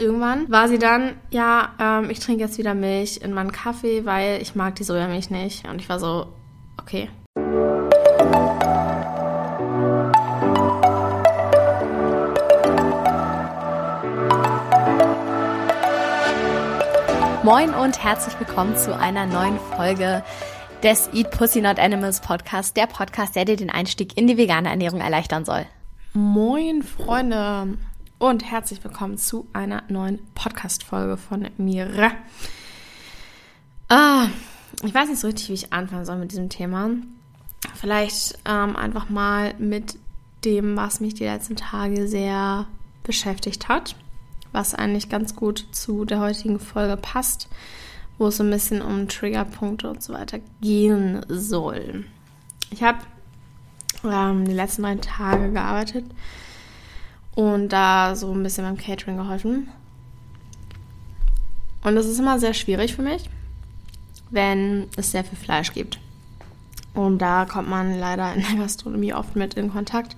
irgendwann war sie dann, ja, ähm, ich trinke jetzt wieder Milch in meinen Kaffee, weil ich mag die Sojamilch nicht. Und ich war so, okay. Moin und herzlich willkommen zu einer neuen Folge des Eat Pussy Not Animals Podcast, der Podcast, der dir den Einstieg in die vegane Ernährung erleichtern soll. Moin, Freunde und herzlich willkommen zu einer neuen Podcast-Folge von mir. Ah, ich weiß nicht so richtig, wie ich anfangen soll mit diesem Thema. Vielleicht ähm, einfach mal mit dem, was mich die letzten Tage sehr beschäftigt hat, was eigentlich ganz gut zu der heutigen Folge passt, wo es so ein bisschen um Triggerpunkte und so weiter gehen soll. Ich habe ähm, die letzten neun Tage gearbeitet und da so ein bisschen beim Catering geholfen. Und das ist immer sehr schwierig für mich, wenn es sehr viel Fleisch gibt. Und da kommt man leider in der Gastronomie oft mit in Kontakt,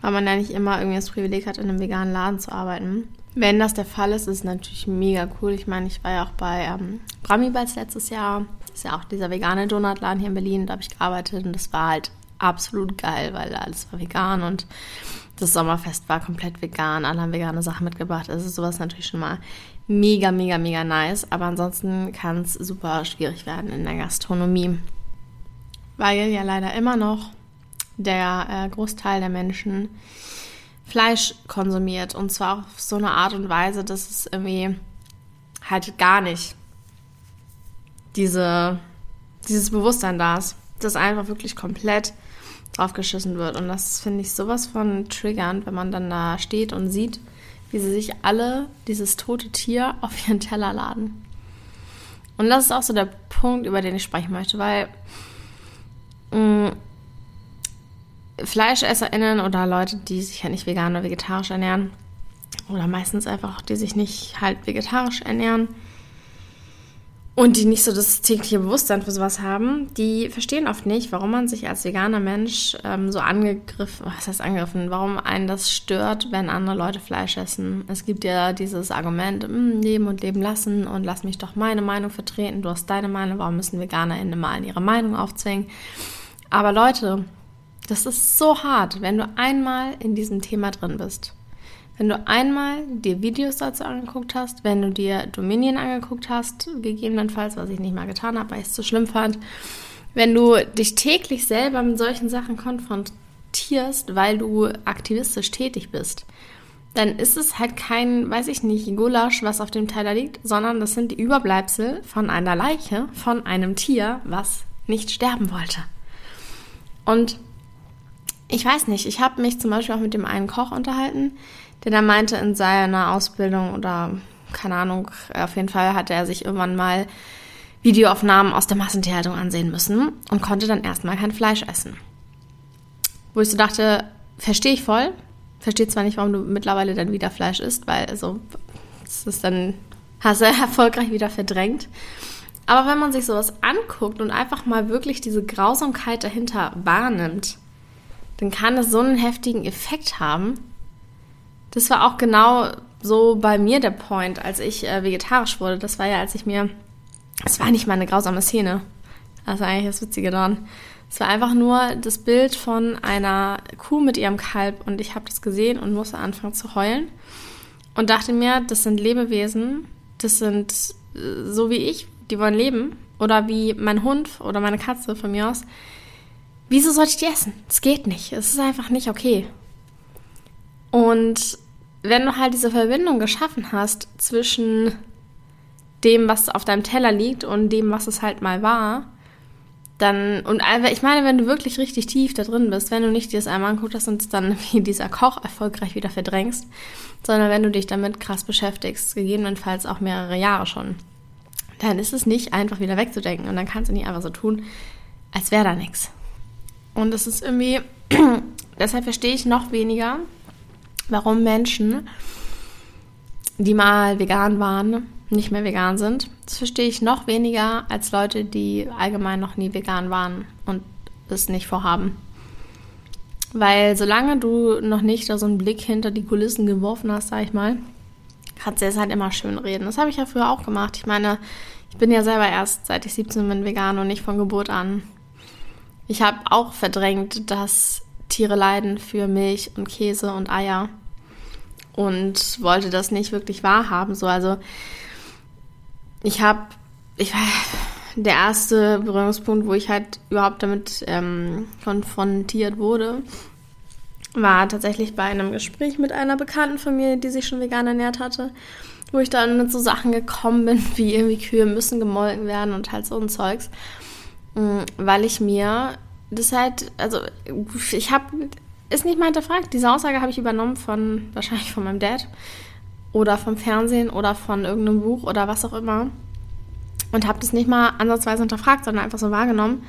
weil man ja nicht immer irgendwie das Privileg hat, in einem veganen Laden zu arbeiten. Wenn das der Fall ist, ist es natürlich mega cool. Ich meine, ich war ja auch bei ähm, Bramibals letztes Jahr. Das ist ja auch dieser vegane Donutladen hier in Berlin. Da habe ich gearbeitet und das war halt absolut geil, weil alles war vegan und das Sommerfest war komplett vegan, alle haben vegane Sachen mitgebracht. Also sowas natürlich schon mal mega, mega, mega nice. Aber ansonsten kann es super schwierig werden in der Gastronomie. Weil ja leider immer noch der äh, Großteil der Menschen Fleisch konsumiert. Und zwar auf so eine Art und Weise, dass es irgendwie halt gar nicht diese, dieses Bewusstsein da ist. Das einfach wirklich komplett draufgeschissen wird. Und das finde ich sowas von triggernd, wenn man dann da steht und sieht, wie sie sich alle dieses tote Tier auf ihren Teller laden. Und das ist auch so der Punkt, über den ich sprechen möchte, weil mh, mm, FleischesserInnen oder Leute, die sich ja nicht vegan oder vegetarisch ernähren, oder meistens einfach, die sich nicht halt vegetarisch ernähren, und die nicht so das tägliche Bewusstsein für sowas haben, die verstehen oft nicht, warum man sich als veganer Mensch ähm, so angegriffen, was heißt angegriffen, warum einen das stört, wenn andere Leute Fleisch essen. Es gibt ja dieses Argument, hm, leben und leben lassen und lass mich doch meine Meinung vertreten, du hast deine Meinung, warum müssen VeganerInnen mal ihre Meinung aufzwingen? Aber Leute, das ist so hart, wenn du einmal in diesem Thema drin bist. Wenn du einmal dir Videos dazu angeguckt hast, wenn du dir Dominion angeguckt hast, gegebenenfalls, was ich nicht mal getan habe, weil ich es zu schlimm fand, wenn du dich täglich selber mit solchen Sachen konfrontierst, weil du aktivistisch tätig bist, dann ist es halt kein, weiß ich nicht, Gulasch, was auf dem Teller liegt, sondern das sind die Überbleibsel von einer Leiche, von einem Tier, was nicht sterben wollte. Und ich weiß nicht, ich habe mich zum Beispiel auch mit dem einen Koch unterhalten, der da meinte, in seiner Ausbildung oder keine Ahnung, auf jeden Fall hatte er sich irgendwann mal Videoaufnahmen aus der Massentierhaltung ansehen müssen und konnte dann erstmal kein Fleisch essen. Wo ich so dachte, verstehe ich voll, verstehe zwar nicht, warum du mittlerweile dann wieder Fleisch isst, weil also das ist dann hast du erfolgreich wieder verdrängt. Aber wenn man sich sowas anguckt und einfach mal wirklich diese Grausamkeit dahinter wahrnimmt, dann kann es so einen heftigen Effekt haben, das war auch genau so bei mir der Point, als ich äh, vegetarisch wurde. Das war ja, als ich mir. Es war nicht mal eine grausame Szene. Das ist eigentlich das Witzige daran. Es war einfach nur das Bild von einer Kuh mit ihrem Kalb und ich habe das gesehen und musste anfangen zu heulen und dachte mir, das sind Lebewesen, das sind äh, so wie ich, die wollen leben oder wie mein Hund oder meine Katze von mir aus. Wieso sollte ich die essen? Es geht nicht. Es ist einfach nicht okay. Und wenn du halt diese Verbindung geschaffen hast zwischen dem, was auf deinem Teller liegt und dem, was es halt mal war, dann, und ich meine, wenn du wirklich richtig tief da drin bist, wenn du nicht dir das einmal anguckt hast und dann wie dieser Koch erfolgreich wieder verdrängst, sondern wenn du dich damit krass beschäftigst, gegebenenfalls auch mehrere Jahre schon, dann ist es nicht einfach wieder wegzudenken und dann kannst du nicht einfach so tun, als wäre da nichts. Und es ist irgendwie, deshalb verstehe ich noch weniger, warum Menschen, die mal vegan waren, nicht mehr vegan sind. Das verstehe ich noch weniger als Leute, die allgemein noch nie vegan waren und es nicht vorhaben. Weil solange du noch nicht da so einen Blick hinter die Kulissen geworfen hast, sag ich mal, kannst dir das halt immer schön reden. Das habe ich ja früher auch gemacht. Ich meine, ich bin ja selber erst seit ich 17 bin vegan und nicht von Geburt an. Ich habe auch verdrängt, dass Tiere leiden für Milch und Käse und Eier und wollte das nicht wirklich wahrhaben. So, also ich habe, ich war der erste Berührungspunkt, wo ich halt überhaupt damit ähm, konfrontiert wurde, war tatsächlich bei einem Gespräch mit einer Bekannten von mir, die sich schon vegan ernährt hatte, wo ich dann mit so Sachen gekommen bin, wie irgendwie Kühe müssen gemolken werden und halt so ein Zeugs, mm, weil ich mir das halt, also ich habe, ist nicht mal hinterfragt, diese Aussage habe ich übernommen von, wahrscheinlich von meinem Dad oder vom Fernsehen oder von irgendeinem Buch oder was auch immer und habe das nicht mal ansatzweise hinterfragt, sondern einfach so wahrgenommen,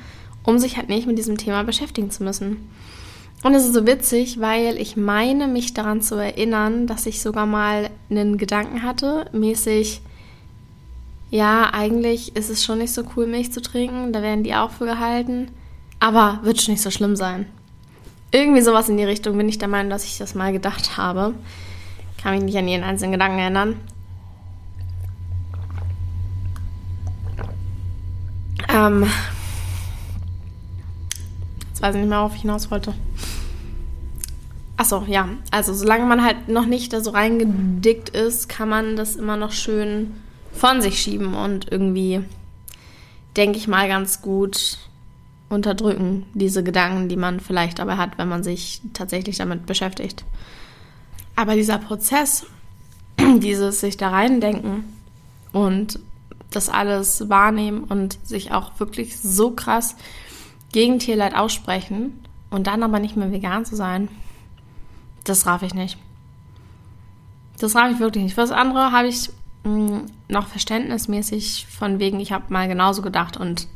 um sich halt nicht mit diesem Thema beschäftigen zu müssen. Und es ist so witzig, weil ich meine, mich daran zu erinnern, dass ich sogar mal einen Gedanken hatte, mäßig, ja, eigentlich ist es schon nicht so cool, Milch zu trinken, da werden die auch für gehalten, aber wird schon nicht so schlimm sein. Irgendwie sowas in die Richtung bin ich der Meinung, dass ich das mal gedacht habe. Kann mich nicht an jeden einzelnen Gedanken erinnern. Ähm, jetzt weiß ich nicht mehr, worauf ich hinaus wollte. Achso, ja. Also solange man halt noch nicht da so reingedickt ist, kann man das immer noch schön von sich schieben und irgendwie, denke ich mal, ganz gut unterdrücken, diese Gedanken, die man vielleicht dabei hat, wenn man sich tatsächlich damit beschäftigt. Aber dieser Prozess, dieses sich da reindenken und das alles wahrnehmen und sich auch wirklich so krass gegen Tierleid aussprechen und dann aber nicht mehr vegan zu sein, das raff ich nicht. Das raff ich wirklich nicht. Für das andere habe ich mh, hm, noch verständnismäßig von wegen, ich habe mal genauso gedacht und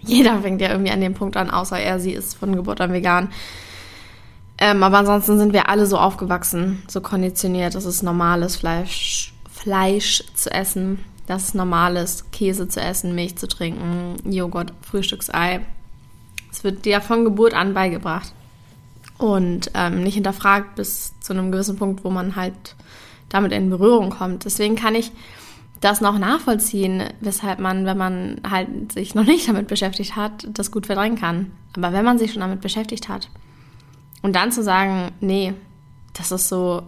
jeder fängt ja irgendwie an dem Punkt an, außer er, sie ist von Geburt an vegan. Ähm, aber ansonsten sind wir alle so aufgewachsen, so konditioniert, dass es normal ist, Fleisch, Fleisch zu essen dass es normal ist, Käse zu essen, Milch zu trinken, Joghurt, Frühstücksei. Es wird dir von Geburt an beigebracht und ähm, nicht hinterfragt bis zu einem gewissen Punkt, wo man halt damit in Berührung kommt. Deswegen kann ich das noch nachvollziehen, weshalb man, wenn man halt sich noch nicht damit beschäftigt hat, das gut verdrängen kann. Aber wenn man sich schon damit beschäftigt hat und dann zu sagen, nee, das ist so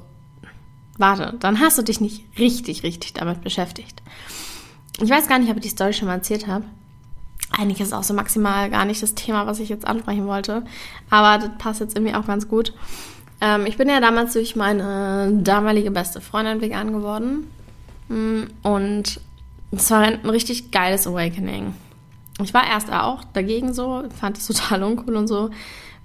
warte, dann hast du dich nicht richtig, richtig damit beschäftigt. Ich weiß gar nicht, ob ich die Story schon mal erzählt habe. Eigentlich ist es auch so maximal gar nicht das Thema, was ich jetzt ansprechen wollte. Aber das passt jetzt irgendwie auch ganz gut. Ähm, ich bin ja damals durch meine damalige beste Freundin vegan geworden. Mm, und es war ein richtig geiles Awakening. Ich war erst auch dagegen so, fand es total uncool und so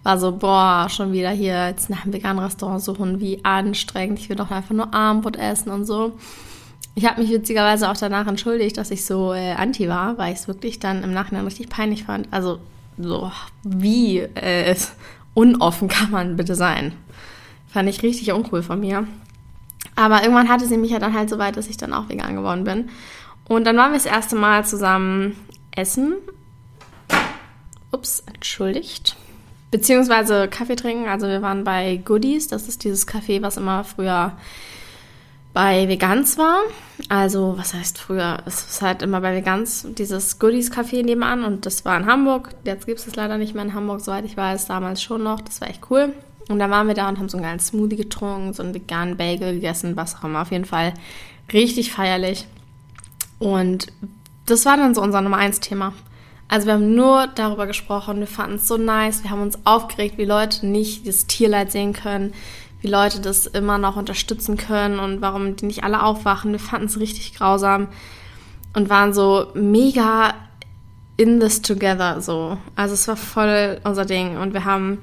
war so, boah, schon wieder hier jetzt nach einem veganen Restaurant suchen, wie anstrengend. Ich will doch einfach nur Armbrot essen und so. Ich habe mich witzigerweise auch danach entschuldigt, dass ich so äh, anti war, weil ich es wirklich dann im Nachhinein richtig peinlich fand. Also so, wie äh, unoffen kann man bitte sein? Fand ich richtig uncool von mir. Aber irgendwann hatte sie mich ja dann halt so weit, dass ich dann auch vegan geworden bin. Und dann waren wir das erste Mal zusammen essen. Ups, entschuldigt. Beziehungsweise Kaffee trinken. Also wir waren bei Goodies. Das ist dieses Café, was immer früher bei Vegans war. Also, was heißt früher? Es ist halt immer bei Vegans dieses Goodies-Café nebenan und das war in Hamburg. Jetzt gibt es es leider nicht mehr in Hamburg, soweit ich weiß. Damals schon noch. Das war echt cool. Und da waren wir da und haben so einen geilen Smoothie getrunken, so einen veganen Bagel gegessen, was auch immer. Auf jeden Fall richtig feierlich. Und das war dann so unser Nummer 1 Thema. Also wir haben nur darüber gesprochen, wir fanden es so nice, wir haben uns aufgeregt, wie Leute nicht das Tierleid sehen können, wie Leute das immer noch unterstützen können und warum die nicht alle aufwachen. Wir fanden es richtig grausam und waren so mega in this together so. Also es war voll unser Ding und wir haben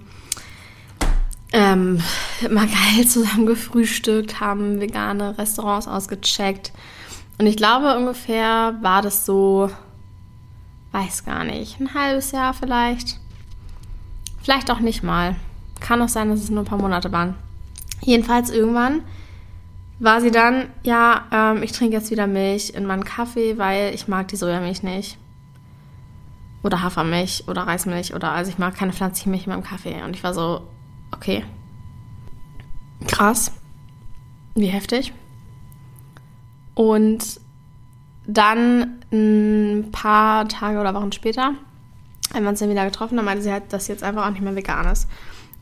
ähm, immer geil zusammen gefrühstückt, haben vegane Restaurants ausgecheckt und ich glaube ungefähr war das so Weiß gar nicht. Ein halbes Jahr vielleicht. Vielleicht auch nicht mal. Kann auch sein, dass es nur ein paar Monate waren. Jedenfalls irgendwann war sie dann, ja, ähm, ich trinke jetzt wieder Milch in meinen Kaffee, weil ich mag die Sojamilch nicht. Oder Hafermilch oder Reismilch oder also ich mag keine pflanzliche Milch in meinem Kaffee. Und ich war so, okay. Krass. Wie heftig. Und dann ein paar Tage oder Wochen später haben wir uns dann wieder getroffen, dann meinte sie halt, dass sie jetzt einfach auch nicht mehr vegan ist.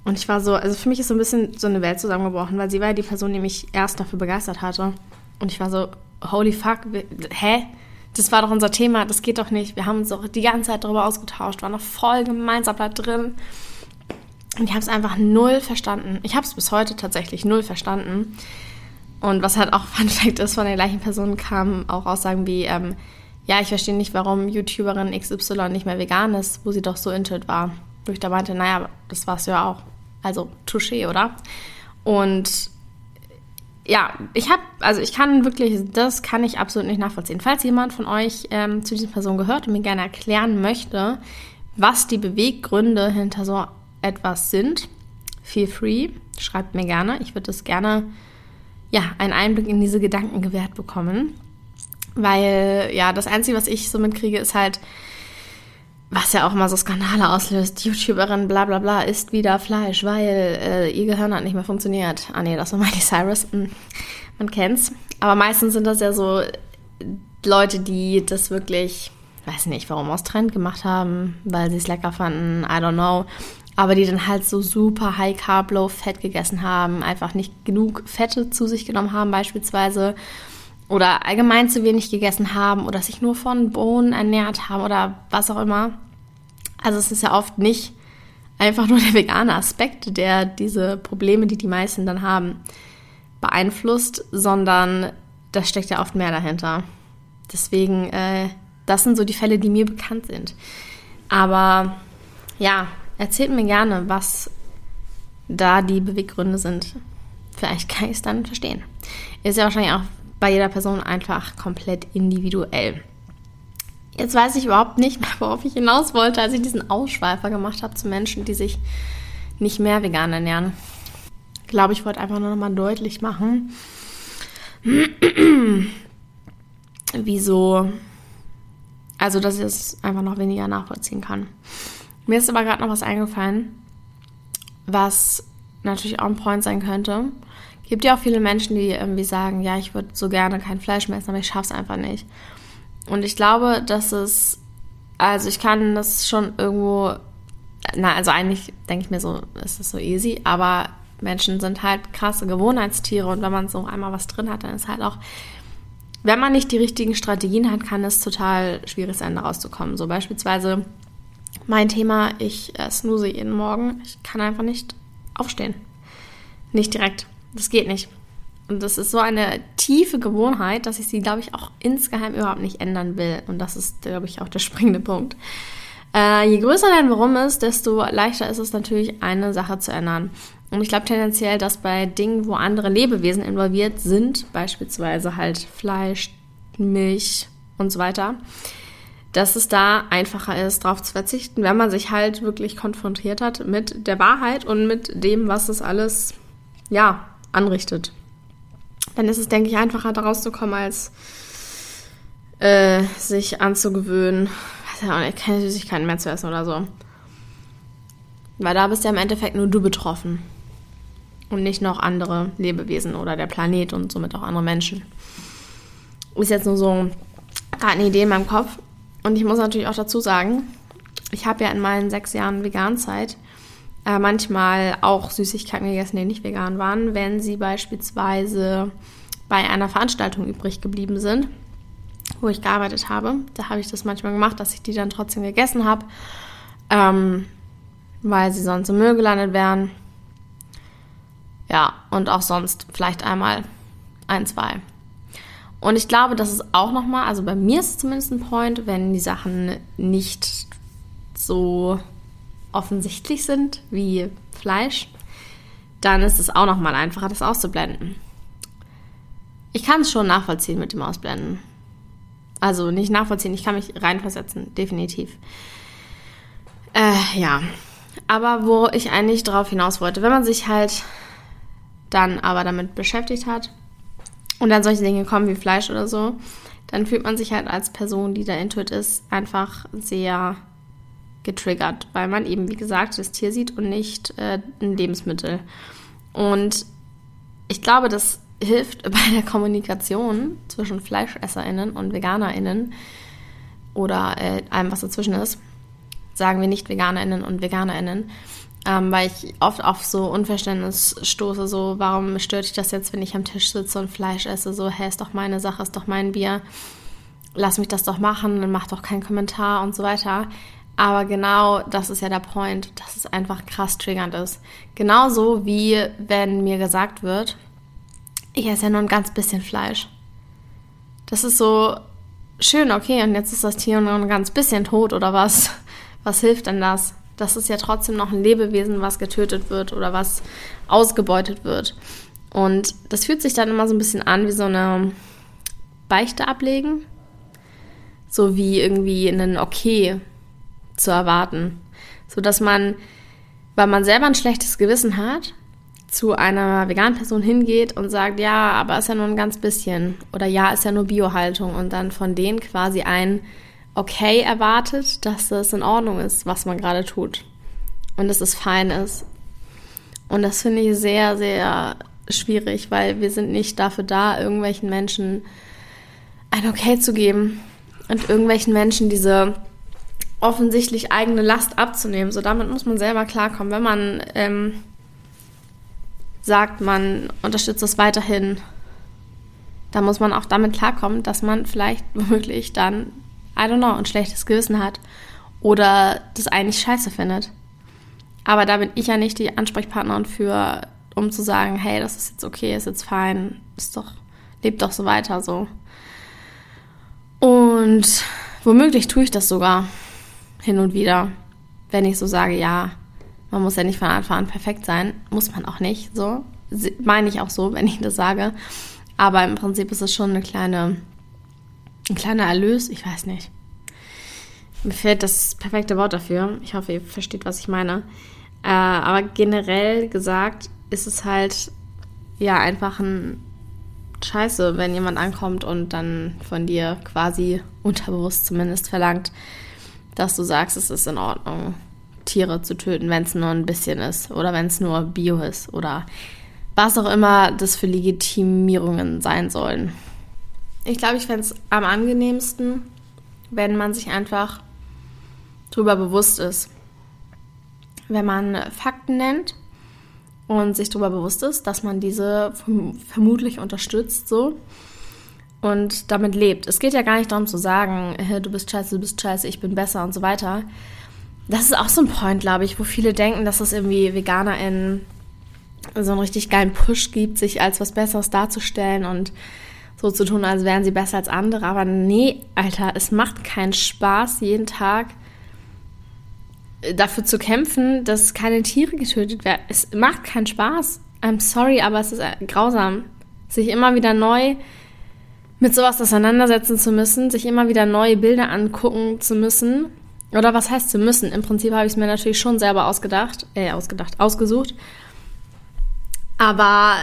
Und ich war so, also für mich ist so ein bisschen so eine Welt zusammengebrochen, weil sie war ja die Person, die mich erst dafür begeistert hatte. Und ich war so, holy fuck, hä? Das war doch unser Thema, das geht doch nicht. Wir haben uns doch die ganze Zeit darüber ausgetauscht, waren noch voll gemeinsam da drin. Und ich habe es einfach null verstanden. Ich habe es bis heute tatsächlich null verstanden. Und was halt auch Fun Fact ist, von der gleichen Person kamen auch Aussagen wie, ähm, ja, ich verstehe nicht, warum YouTuberin XY nicht mehr vegan ist, wo sie doch so into it war. Wo ich da meinte, naja, das war's ja auch. Also, touché, oder? Und ja, ich habe, also ich kann wirklich, das kann ich absolut nicht nachvollziehen. Falls jemand von euch ähm, zu dieser Person gehört und mir gerne erklären möchte, was die Beweggründe hinter so etwas sind, feel free, schreibt mir gerne. Ich würde das gerne, ja, einen Einblick in diese Gedanken gewährt bekommen. Weil, ja, das Einzige, was ich so mitkriege, ist halt, was ja auch mal so Skandale auslöst. YouTuberin bla bla bla isst wieder Fleisch, weil äh, ihr Gehirn hat nicht mehr funktioniert. Ah nee, das war Miley Cyrus. Hm, man kennt's. Aber meistens sind das ja so Leute, die das wirklich, weiß nicht, warum aus Trend gemacht haben, weil sie es lecker fanden, I don't know. Aber die dann halt so super High Carb, Low Fett gegessen haben, einfach nicht genug Fette zu sich genommen haben beispielsweise oder allgemein zu wenig gegessen haben oder sich nur von Bohnen ernährt haben oder was auch immer. Also es ist ja oft nicht einfach nur der vegane Aspekt, der diese Probleme, die die meisten dann haben, beeinflusst, sondern da steckt ja oft mehr dahinter. Deswegen, äh, das sind so die Fälle, die mir bekannt sind. Aber ja, erzählt mir gerne, was da die Beweggründe sind. Vielleicht kann ich es dann verstehen. Ist ja wahrscheinlich auch bei jeder Person einfach komplett individuell. Jetzt weiß ich überhaupt nicht mehr, worauf ich hinaus wollte, als ich diesen Ausschweifer gemacht habe zu Menschen, die sich nicht mehr vegan ernähren. Ich glaube, ich wollte einfach nur noch mal deutlich machen, wieso, also dass ich es einfach noch weniger nachvollziehen kann. Mir ist aber gerade noch was eingefallen, was natürlich auch ein Point sein könnte gibt ja auch viele Menschen, die irgendwie sagen, ja, ich würde so gerne kein Fleisch mehr essen, aber ich schaffe es einfach nicht. Und ich glaube, dass es, also ich kann das schon irgendwo, na, also eigentlich denke ich mir so, ist das so easy, aber Menschen sind halt krasse Gewohnheitstiere und wenn man so einmal was drin hat, dann ist halt auch, wenn man nicht die richtigen Strategien hat, kann es total schwierig sein, da rauszukommen. So beispielsweise mein Thema, ich äh, snooze jeden Morgen, ich kann einfach nicht aufstehen. Nicht direkt. Das geht nicht. Und das ist so eine tiefe Gewohnheit, dass ich sie, glaube ich, auch insgeheim überhaupt nicht ändern will. Und das ist, glaube ich, auch der springende Punkt. Äh, je größer dein Warum ist, desto leichter ist es natürlich, eine Sache zu ändern. Und ich glaube tendenziell, dass bei Dingen, wo andere Lebewesen involviert sind, beispielsweise halt Fleisch, Milch und so weiter, dass es da einfacher ist, darauf zu verzichten, wenn man sich halt wirklich konfrontiert hat mit der Wahrheit und mit dem, was es alles, ja, anrichtet. Dann ist es, denke ich, einfacher, da rauszukommen, als äh, sich anzugewöhnen, weiß ja auch nicht, keine Süßigkeiten mehr zu essen oder so. Weil da bist ja im Endeffekt nur du betroffen. Und nicht noch andere Lebewesen oder der Planet und somit auch andere Menschen. Ist jetzt nur so gerade eine Idee in meinem Kopf. Und ich muss natürlich auch dazu sagen, ich habe ja in meinen sechs Jahren Veganzeit äh, manchmal auch Süßigkeiten gegessen, die nicht vegan waren, wenn sie beispielsweise bei einer Veranstaltung übrig geblieben sind, wo ich gearbeitet habe. Da habe ich das manchmal gemacht, dass ich die dann trotzdem gegessen habe, ähm, weil sie sonst im Müll gelandet wären. Ja, und auch sonst vielleicht einmal ein, zwei. Und ich glaube, das ist auch nochmal, also bei mir ist es zumindest ein Point, wenn die Sachen nicht so offensichtlich sind, wie Fleisch, dann ist es auch nochmal einfacher, das auszublenden. Ich kann es schon nachvollziehen mit dem Ausblenden. Also nicht nachvollziehen, ich kann mich reinversetzen, definitiv. Äh, ja. Aber wo ich eigentlich drauf hinaus wollte, wenn man sich halt dann aber damit beschäftigt hat und dann solche Dinge kommen wie Fleisch oder so, dann fühlt man sich halt als Person, die da intuit ist, einfach sehr getriggert, weil man eben, wie gesagt, das Tier sieht und nicht äh, ein Lebensmittel. Und ich glaube, das hilft bei der Kommunikation zwischen FleischesserInnen und VeganerInnen oder äh, allem, was dazwischen ist. Sagen wir nicht VeganerInnen und VeganerInnen. Ähm, weil ich oft auf so Unverständnis stoße, so, warum stört dich das jetzt, wenn ich am Tisch sitze und Fleisch esse? So, hä, ist doch meine Sache, ist doch mein Bier. Lass mich das doch machen, dann mach doch keinen Kommentar und so weiter. Aber genau das ist ja der Point, dass es einfach krass triggernd ist. Genauso wie wenn mir gesagt wird, ich esse ja nur ein ganz bisschen Fleisch. Das ist so schön, okay, und jetzt ist das Tier nur ein ganz bisschen tot oder was? Was hilft denn das? Das ist ja trotzdem noch ein Lebewesen, was getötet wird oder was ausgebeutet wird. Und das fühlt sich dann immer so ein bisschen an wie so eine Beichte ablegen. So wie irgendwie einen Okay zu erwarten. So dass man, weil man selber ein schlechtes Gewissen hat, zu einer veganen Person hingeht und sagt, ja, aber ist ja nur ein ganz bisschen oder ja, ist ja nur Biohaltung und dann von denen quasi ein Okay erwartet, dass das in Ordnung ist, was man gerade tut und dass es fein ist. Und das finde ich sehr, sehr schwierig, weil wir sind nicht dafür da, irgendwelchen Menschen ein Okay zu geben und irgendwelchen Menschen diese offensichtlich eigene Last abzunehmen. So damit muss man selber klarkommen. Wenn man ähm, sagt, man unterstützt es weiterhin, dann muss man auch damit klarkommen, dass man vielleicht womöglich dann, I don't know, ein schlechtes Gewissen hat oder das eigentlich scheiße findet. Aber da bin ich ja nicht die Ansprechpartnerin für, um zu sagen, hey, das ist jetzt okay, ist jetzt fein, ist doch, lebt doch so weiter so. Und womöglich tue ich das sogar hin und wieder, wenn ich so sage, ja, man muss ja nicht von Anfang an perfekt sein. Muss man auch nicht, so. Meine ich auch so, wenn ich das sage. Aber im Prinzip ist es schon eine kleine, ein kleiner Erlös. Ich weiß nicht. Mir fehlt das perfekte Wort dafür. Ich hoffe, ihr versteht, was ich meine. Äh, aber generell gesagt ist es halt ja einfach ein Scheiße, wenn jemand ankommt und dann von dir quasi unterbewusst zumindest verlangt, dass du sagst, es ist in Ordnung. Tiere zu töten, wenn es nur ein bisschen ist oder wenn es nur Bio ist oder was auch immer das für Legitimierungen sein sollen. Ich glaube, ich fände es am angenehmsten, wenn man sich einfach darüber bewusst ist. Wenn man Fakten nennt und sich darüber bewusst ist, dass man diese vermutlich unterstützt, so und damit lebt. Es geht ja gar nicht darum zu sagen, du bist scheiße, du bist scheiße, ich bin besser und so weiter, das ist auch so ein Point, glaube ich, wo viele denken, dass es irgendwie VeganerInnen so einen richtig geilen Push gibt, sich als was Besseres darzustellen und so zu tun, als wären sie besser als andere. Aber nee, Alter, es macht keinen Spaß, jeden Tag dafür zu kämpfen, dass keine Tiere getötet werden. Es macht keinen Spaß. I'm sorry, aber es ist grausam, sich immer wieder neu mit sowas auseinandersetzen zu müssen, sich immer wieder neue Bilder angucken zu müssen oder was heißt zu müssen? Im Prinzip habe ich es mir natürlich schon selber ausgedacht, äh, ausgedacht, ausgesucht. Aber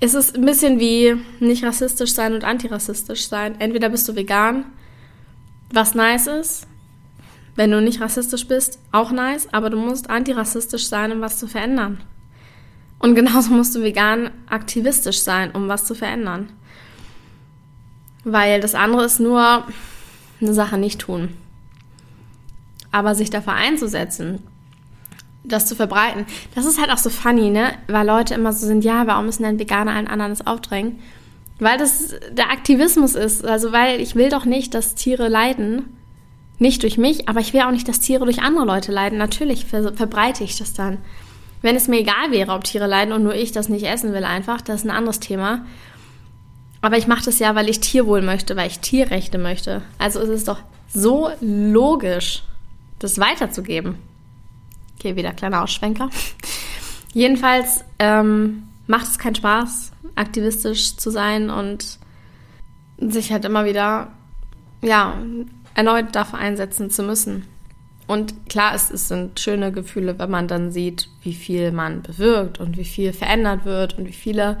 es ist ein bisschen wie nicht rassistisch sein und antirassistisch sein. Entweder bist du vegan, was nice ist. Wenn du nicht rassistisch bist, auch nice, aber du musst antirassistisch sein, um was zu verändern. Und genauso musst du vegan aktivistisch sein, um was zu verändern. Weil das andere ist nur eine Sache nicht tun. Aber sich dafür einzusetzen, das zu verbreiten, das ist halt auch so funny, ne? Weil Leute immer so sind, ja, warum müssen denn Veganer allen anderen das aufdrängen? Weil das der Aktivismus ist. Also, weil ich will doch nicht, dass Tiere leiden. Nicht durch mich, aber ich will auch nicht, dass Tiere durch andere Leute leiden. Natürlich ver verbreite ich das dann. Wenn es mir egal wäre, ob Tiere leiden und nur ich das nicht essen will, einfach, das ist ein anderes Thema. Aber ich mache das ja, weil ich Tierwohl möchte, weil ich Tierrechte möchte. Also ist es doch so logisch, das weiterzugeben. Okay, wieder kleiner Ausschwenker. Jedenfalls ähm, macht es keinen Spaß, aktivistisch zu sein und sich halt immer wieder, ja, erneut dafür einsetzen zu müssen. Und klar, es, es sind schöne Gefühle, wenn man dann sieht, wie viel man bewirkt und wie viel verändert wird und wie viele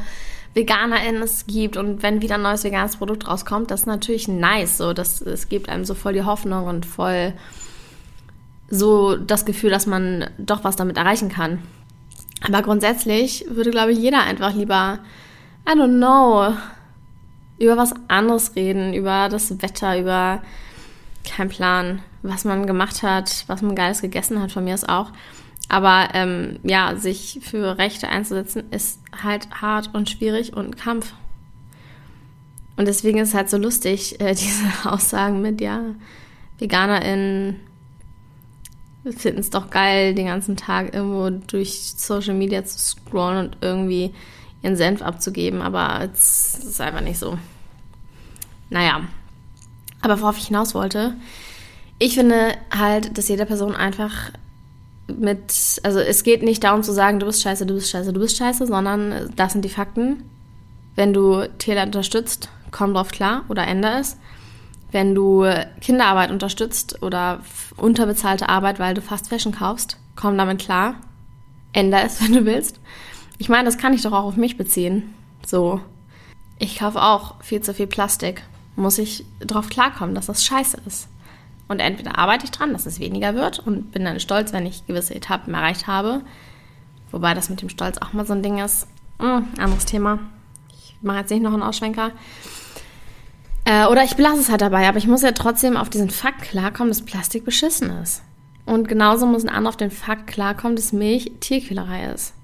VeganerInnen es gibt und wenn wieder ein neues veganes Produkt rauskommt, das ist natürlich nice. So, das, es gibt einem so voll die Hoffnung und voll so das Gefühl, dass man doch was damit erreichen kann. Aber grundsätzlich würde, glaube ich, jeder einfach lieber I don't know, über was anderes reden, über das Wetter, über kein Plan, was man gemacht hat, was man Geiles gegessen hat, von mir ist auch. Aber ähm, ja, sich für Rechte einzusetzen, ist halt hart und schwierig und Kampf. Und deswegen ist es halt so lustig, äh, diese Aussagen mit, ja, VeganerInnen finden es doch geil, den ganzen Tag irgendwo durch Social Media zu scrollen und irgendwie ihren Senf abzugeben, aber es ist einfach nicht so. Naja, aber worauf ich hinaus wollte, ich finde halt, dass jede Person einfach mit, also es geht nicht darum zu sagen, du bist scheiße, du bist scheiße, du bist scheiße, sondern das sind die Fakten. Wenn du Tierleid unterstützt, komm drauf klar oder ändere es. Wenn du Kinderarbeit unterstützt oder unterbezahlte Arbeit, weil du Fast Fashion kaufst, komm damit klar. Ändere es, wenn du willst. Ich meine, das kann ich doch auch auf mich beziehen. So. Ich kaufe auch viel zu viel Plastik. Muss ich drauf klarkommen, dass das scheiße ist. Und entweder arbeite ich dran, dass es weniger wird und bin dann stolz, wenn ich gewisse Etappen erreicht habe. Wobei das mit dem Stolz auch mal so ein Ding ist. Hm, anderes Thema. Ich mache jetzt nicht noch einen Ausschwenker. Äh, oder ich belasse es halt dabei, aber ich muss ja trotzdem auf diesen Fakt klarkommen, dass Plastik beschissen ist. Und genauso muss ein anderer auf den Fakt klarkommen, dass Milch Tierquälerei ist.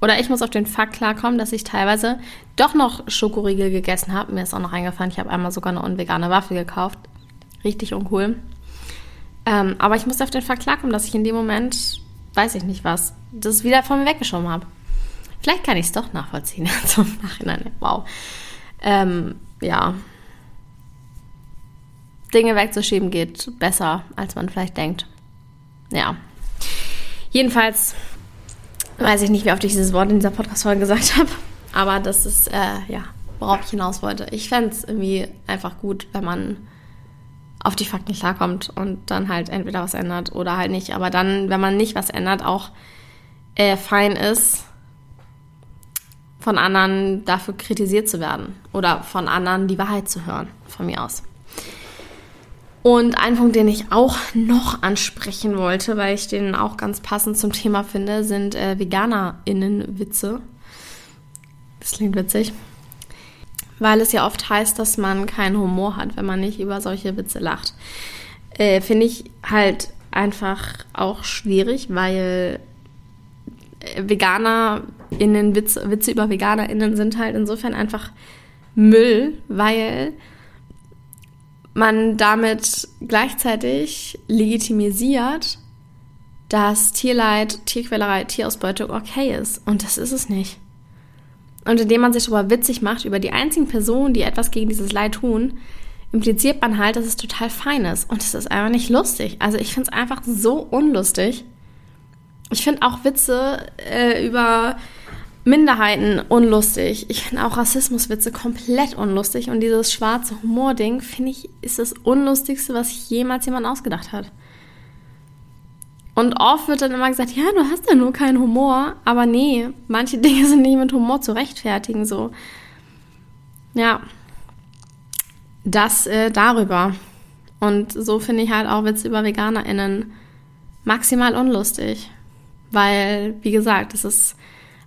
Oder ich muss auf den Fakt klarkommen, dass ich teilweise doch noch Schokoriegel gegessen habe. Mir ist auch noch eingefallen, ich habe einmal sogar eine unvegane Waffel gekauft. Richtig uncool. Ähm, aber ich muss auf den Fakt klarkommen, dass ich in dem Moment, weiß ich nicht was, das wieder von mir weggeschoben habe. Vielleicht kann ich es doch nachvollziehen zum Nachhinein. Wow. Ähm, ja. Dinge wegzuschieben geht besser, als man vielleicht denkt. Ja. Jedenfalls weiß ich nicht, wie oft ich dieses Wort in dieser Podcast-Folge gesagt habe, aber das ist, äh, ja, worauf ich hinaus wollte. Ich fände es irgendwie einfach gut, wenn man auf die Fakten klarkommt und dann halt entweder was ändert oder halt nicht. Aber dann, wenn man nicht was ändert, auch äh, fein ist, von anderen dafür kritisiert zu werden oder von anderen die Wahrheit zu hören, von mir aus. Und ein Punkt, den ich auch noch ansprechen wollte, weil ich den auch ganz passend zum Thema finde, sind äh, VeganerInnen-Witze. Das klingt witzig. Weil es ja oft heißt, dass man keinen Humor hat, wenn man nicht über solche Witze lacht. Äh, finde ich halt einfach auch schwierig, weil äh, VeganerInnen, Witze, Witze über VeganerInnen sind halt insofern einfach Müll, weil man damit gleichzeitig legitimisiert, dass Tierleid, Tierquälerei, Tierausbeutung okay ist. Und das ist es nicht. Und indem man sich darüber witzig macht, über die einzigen Personen, die etwas gegen dieses Leid tun, impliziert man halt, dass es total fein ist. Und es ist einfach nicht lustig. Also ich finde es einfach so unlustig. Ich finde auch Witze äh, über Minderheiten unlustig. Ich finde auch Rassismuswitze komplett unlustig. Und dieses schwarze Humor-Ding, finde ich, ist das Unlustigste, was jemals jemand ausgedacht hat. Und oft wird dann immer gesagt, ja, du hast ja nur keinen Humor. Aber nee, manche Dinge sind nicht mit Humor zu rechtfertigen, so. Ja. Das äh, darüber. Und so finde ich halt auch Witze über VeganerInnen maximal unlustig. Weil, wie gesagt, es ist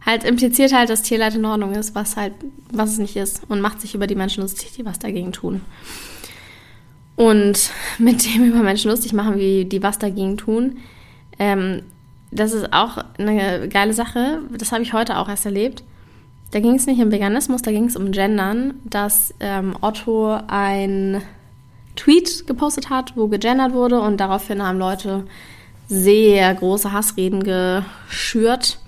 halt impliziert halt, dass Tierleid in Ordnung ist, was halt, was es nicht ist und macht sich über die Menschen lustig, die was dagegen tun. Und mit dem über Menschen lustig machen, wie die was dagegen tun, ähm, das ist auch eine geile Sache. Das habe ich heute auch erst erlebt. Da ging es nicht um Veganismus, da ging es um Gendern, dass ähm, Otto ein Tweet gepostet hat, wo gegendert wurde und daraufhin haben Leute sehr große Hassreden geschürt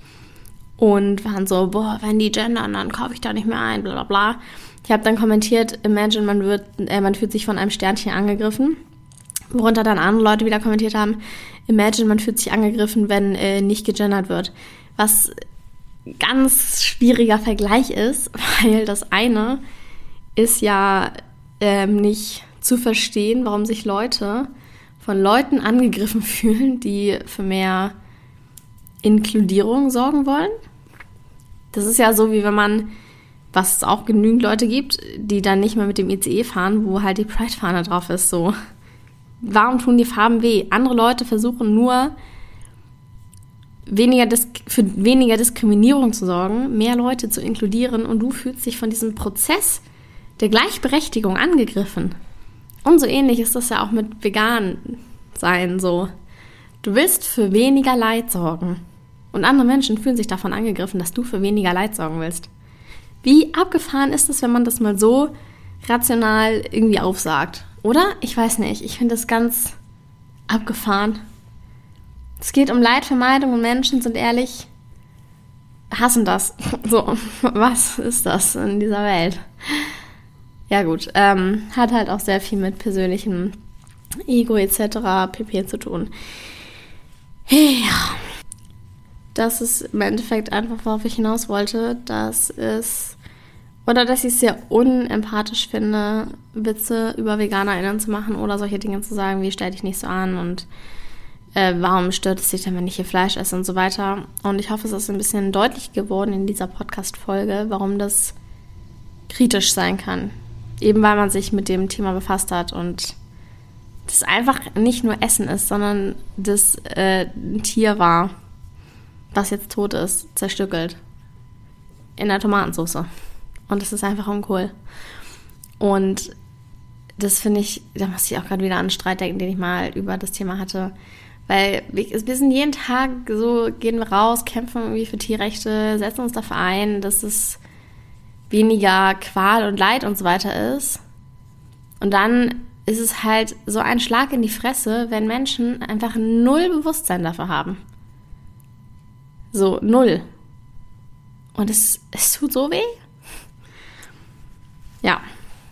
und waren so, boah, wenn die gendern, dann kaufe ich da nicht mehr ein, bla bla bla. Ich habe dann kommentiert, imagine, man, wird, äh, man fühlt sich von einem Sternchen angegriffen. Worunter dann andere Leute wieder kommentiert haben, imagine, man fühlt sich angegriffen, wenn äh, nicht gegendert wird. Was ganz schwieriger Vergleich ist, weil das eine ist ja ähm, nicht zu verstehen, warum sich Leute von Leuten angegriffen fühlen, die für mehr Inkludierung sorgen wollen. Das ist ja so, wie wenn man, was es auch genügend Leute gibt, die dann nicht mehr mit dem ICE fahren, wo halt die Pride-Fahne drauf ist. So, warum tun die Farben weh? Andere Leute versuchen nur weniger für weniger Diskriminierung zu sorgen, mehr Leute zu inkludieren und du fühlst dich von diesem Prozess der Gleichberechtigung angegriffen. Und so ähnlich ist das ja auch mit vegan sein so. Du willst für weniger Leid sorgen. Und andere Menschen fühlen sich davon angegriffen, dass du für weniger Leid sorgen willst. Wie abgefahren ist es, wenn man das mal so rational irgendwie aufsagt? Oder? Ich weiß nicht. Ich finde das ganz abgefahren. Es geht um Leidvermeidung und Menschen sind ehrlich, hassen das. So, was ist das in dieser Welt? Ja gut, ähm, hat halt auch sehr viel mit persönlichem Ego etc. pp zu tun. Ja, das ist im Endeffekt einfach, worauf ich hinaus wollte, dass es oder dass ich es sehr unempathisch finde, Witze über VeganerInnen zu machen oder solche Dinge zu sagen, wie stell dich nicht so an und äh, warum stört es dich denn, wenn ich hier Fleisch esse und so weiter. Und ich hoffe, es ist ein bisschen deutlich geworden in dieser Podcast-Folge, warum das kritisch sein kann. Eben weil man sich mit dem Thema befasst hat und das einfach nicht nur Essen ist, sondern das äh, ein Tier war, was jetzt tot ist, zerstückelt. In der Tomatensauce. Und das ist einfach uncool. Und das finde ich, da muss ich auch gerade wieder an einen Streit denken, den ich mal über das Thema hatte. Weil wir sind jeden Tag so, gehen wir raus, kämpfen irgendwie für Tierrechte, setzen uns dafür ein, dass es weniger Qual und Leid und so weiter ist. Und dann ist es halt so ein Schlag in die Fresse, wenn Menschen einfach null Bewusstsein dafür haben. So, null. Und es, es tut so weh. Ja,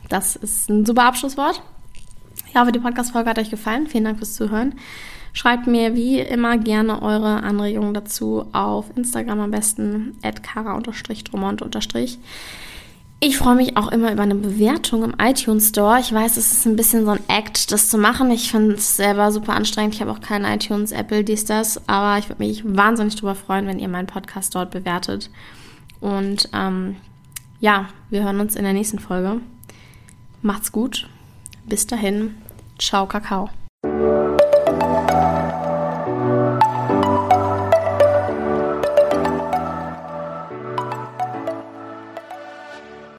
das ist ein super Abschlusswort. Ich hoffe, die Podcast-Folge hat euch gefallen. Vielen Dank fürs Zuhören. Schreibt mir wie immer gerne eure Anregungen dazu auf Instagram am besten, at kara-dromont- ich freue mich auch immer über eine Bewertung im iTunes Store. Ich weiß, es ist ein bisschen so ein Act, das zu machen. Ich finde es selber super anstrengend. Ich habe auch keinen iTunes, Apple, dies, das. Aber ich würde mich wahnsinnig darüber freuen, wenn ihr meinen Podcast dort bewertet. Und ähm, ja, wir hören uns in der nächsten Folge. Macht's gut. Bis dahin. Ciao, Kakao.